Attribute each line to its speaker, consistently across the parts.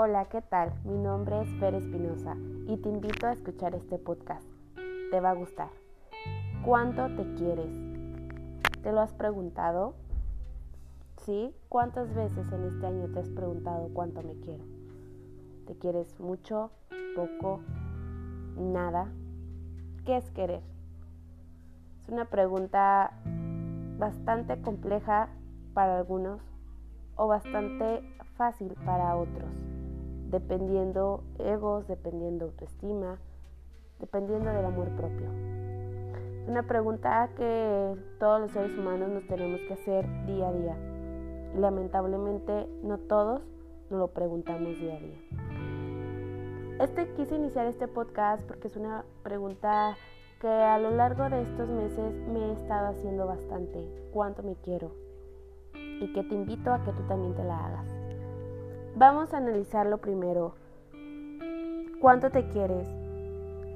Speaker 1: Hola, ¿qué tal? Mi nombre es Fer Espinosa y te invito a escuchar este podcast. Te va a gustar. ¿Cuánto te quieres? ¿Te lo has preguntado? ¿Sí? ¿Cuántas veces en este año te has preguntado cuánto me quiero? ¿Te quieres mucho? ¿Poco? ¿Nada? ¿Qué es querer? Es una pregunta bastante compleja para algunos o bastante fácil para otros, dependiendo egos, dependiendo autoestima, dependiendo del amor propio. Es una pregunta que todos los seres humanos nos tenemos que hacer día a día. Lamentablemente no todos nos lo preguntamos día a día. Este quise iniciar este podcast porque es una pregunta que a lo largo de estos meses me he estado haciendo bastante. ¿Cuánto me quiero? Y que te invito a que tú también te la hagas. Vamos a analizarlo primero. ¿Cuánto te quieres?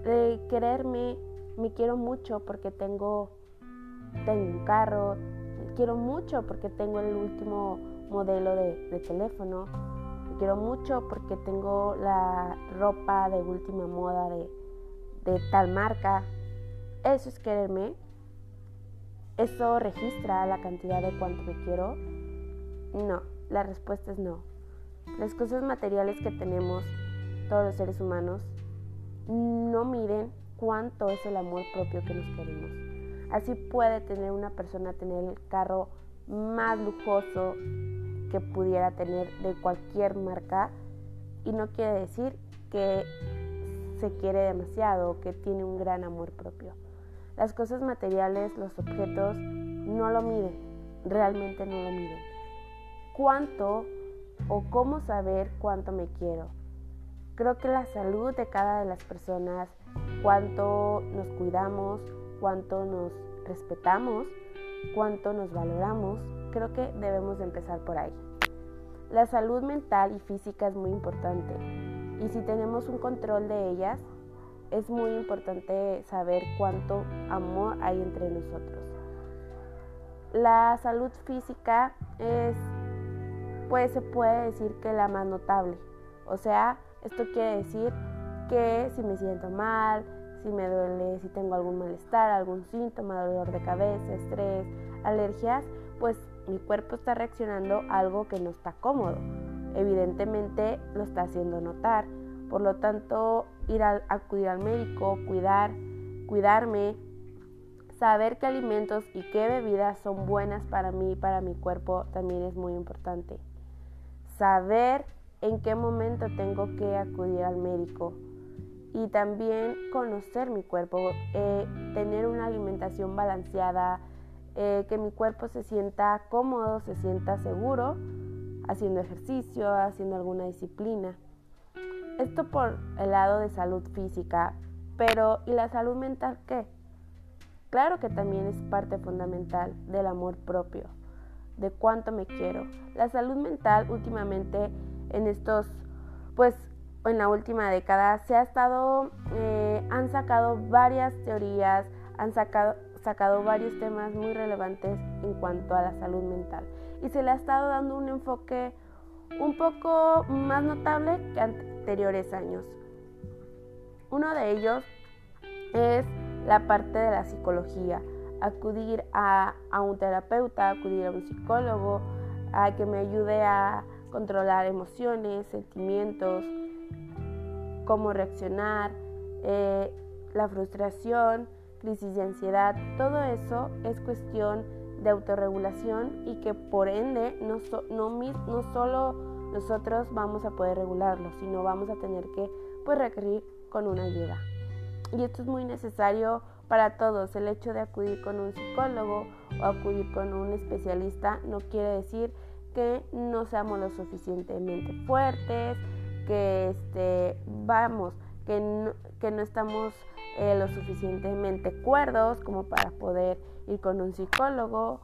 Speaker 1: De quererme, me quiero mucho porque tengo, tengo un carro, quiero mucho porque tengo el último modelo de, teléfono, quiero mucho porque tengo la ropa de última moda de, de tal marca, ¿Eso es quererme? ¿Eso registra la cantidad de cuánto me quiero? No, la respuesta es no. Las cosas materiales que tenemos, todos los seres humanos, no miden cuánto es el amor propio que nos queremos. Así puede tener una persona tener el carro más lujoso que pudiera tener de cualquier marca y no quiere decir que se quiere demasiado que tiene un gran amor propio. Las cosas materiales, los objetos, no lo miden, realmente no lo miden. ¿Cuánto o cómo saber cuánto me quiero? Creo que la salud de cada de las personas, cuánto nos cuidamos, cuánto nos respetamos, cuánto nos valoramos, creo que debemos de empezar por ahí. La salud mental y física es muy importante y si tenemos un control de ellas, es muy importante saber cuánto amor hay entre nosotros. La salud física es, pues se puede decir que la más notable. O sea, esto quiere decir que si me siento mal, si me duele, si tengo algún malestar, algún síntoma, dolor de cabeza, estrés, alergias, pues mi cuerpo está reaccionando a algo que no está cómodo. Evidentemente lo está haciendo notar. Por lo tanto, ir a acudir al médico, cuidar, cuidarme, saber qué alimentos y qué bebidas son buenas para mí y para mi cuerpo también es muy importante. Saber en qué momento tengo que acudir al médico y también conocer mi cuerpo, eh, tener una alimentación balanceada, eh, que mi cuerpo se sienta cómodo, se sienta seguro, haciendo ejercicio, haciendo alguna disciplina. Esto por el lado de salud física, pero ¿y la salud mental qué? Claro que también es parte fundamental del amor propio, de cuánto me quiero. La salud mental últimamente en estos, pues en la última década se ha estado, eh, han sacado varias teorías, han sacado, sacado varios temas muy relevantes en cuanto a la salud mental y se le ha estado dando un enfoque un poco más notable que anteriores años. Uno de ellos es la parte de la psicología, acudir a, un terapeuta, acudir a un psicólogo, a que me ayude a controlar emociones, sentimientos, cómo reaccionar, eh, la frustración, crisis de ansiedad, todo eso es cuestión de autorregulación y que por ende no, no, no solo nosotros vamos a poder regularlo, sino vamos a tener que pues, requerir con una ayuda. Y esto es muy necesario para todos. El hecho de acudir con un psicólogo o acudir con un especialista no quiere decir que no seamos lo suficientemente fuertes, que este, vamos, que no, que no estamos eh, lo suficientemente cuerdos como para poder ir con un psicólogo.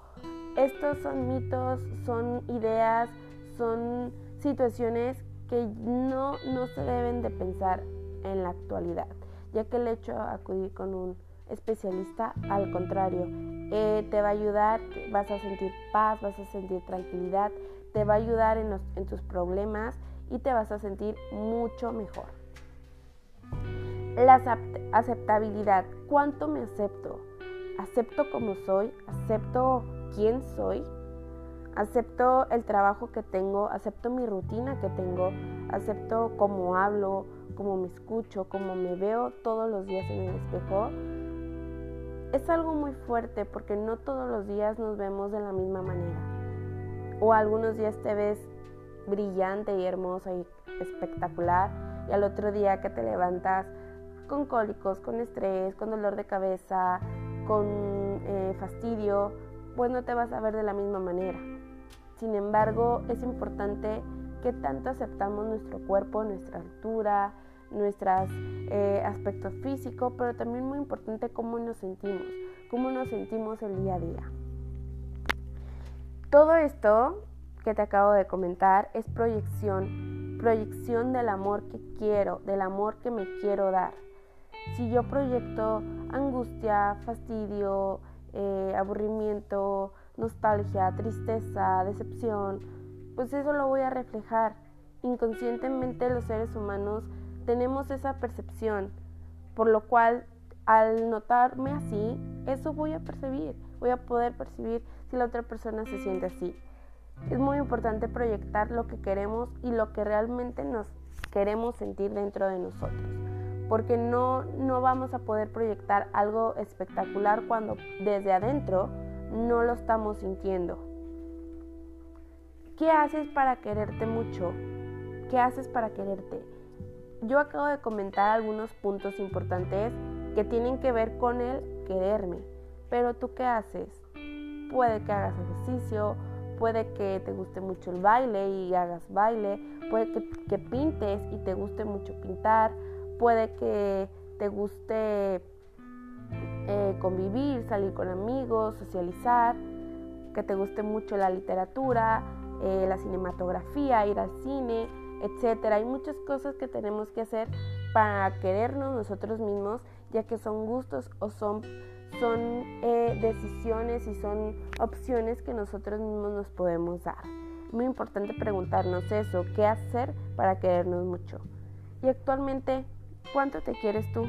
Speaker 1: Estos son mitos, son ideas, son situaciones que no, no se deben de pensar en la actualidad, ya que el hecho de acudir con un especialista, al contrario, eh, te va a ayudar, vas a sentir paz, vas a sentir tranquilidad, te va a ayudar en, en tus problemas y te vas a sentir mucho mejor. La aceptabilidad. ¿Cuánto me acepto? ¿Acepto como soy? ¿Acepto quién soy? ¿Acepto el trabajo que tengo? ¿Acepto mi rutina que tengo? ¿Acepto cómo hablo? ¿Cómo me escucho? ¿Cómo me veo todos los días en el espejo? Es algo muy fuerte porque no todos los días nos vemos de la misma manera. O algunos días te ves brillante y hermosa y espectacular y al otro día que te levantas con cólicos, con estrés, con dolor de cabeza, con eh, fastidio, pues no te vas a ver de la misma manera. Sin embargo, es importante que tanto aceptamos nuestro cuerpo, nuestra altura, nuestros eh, aspectos físicos, pero también muy importante cómo nos sentimos, cómo nos sentimos el día a día. Todo esto que te acabo de comentar es proyección, proyección del amor que quiero, del amor que me quiero dar. Si yo proyecto angustia, fastidio, eh, aburrimiento, nostalgia, tristeza, decepción, pues eso lo voy a reflejar. Inconscientemente los seres humanos tenemos esa percepción, por lo cual al notarme así, eso voy a percibir, voy a poder percibir si la otra persona se siente así. Es muy importante proyectar lo que queremos y lo que realmente nos queremos sentir dentro de nosotros, porque no, no vamos a poder proyectar algo espectacular cuando desde adentro no lo estamos sintiendo. ¿Qué haces para quererte mucho? ¿Qué haces para quererte? Yo acabo de comentar algunos puntos importantes que tienen que ver con el quererme. Pero tú qué haces? Puede que hagas ejercicio, puede que te guste mucho el baile y hagas baile, puede que, pintes y te guste mucho pintar, puede que te guste eh, convivir, salir con amigos, socializar, que te guste mucho la literatura, eh, la cinematografía, ir al cine, etcétera. Hay muchas cosas que tenemos que hacer para querernos nosotros mismos, ya que son gustos o son, son eh, decisiones y son opciones que nosotros mismos nos podemos dar. Muy importante preguntarnos eso, ¿qué hacer para querernos mucho? Y actualmente, ¿cuánto te quieres tú?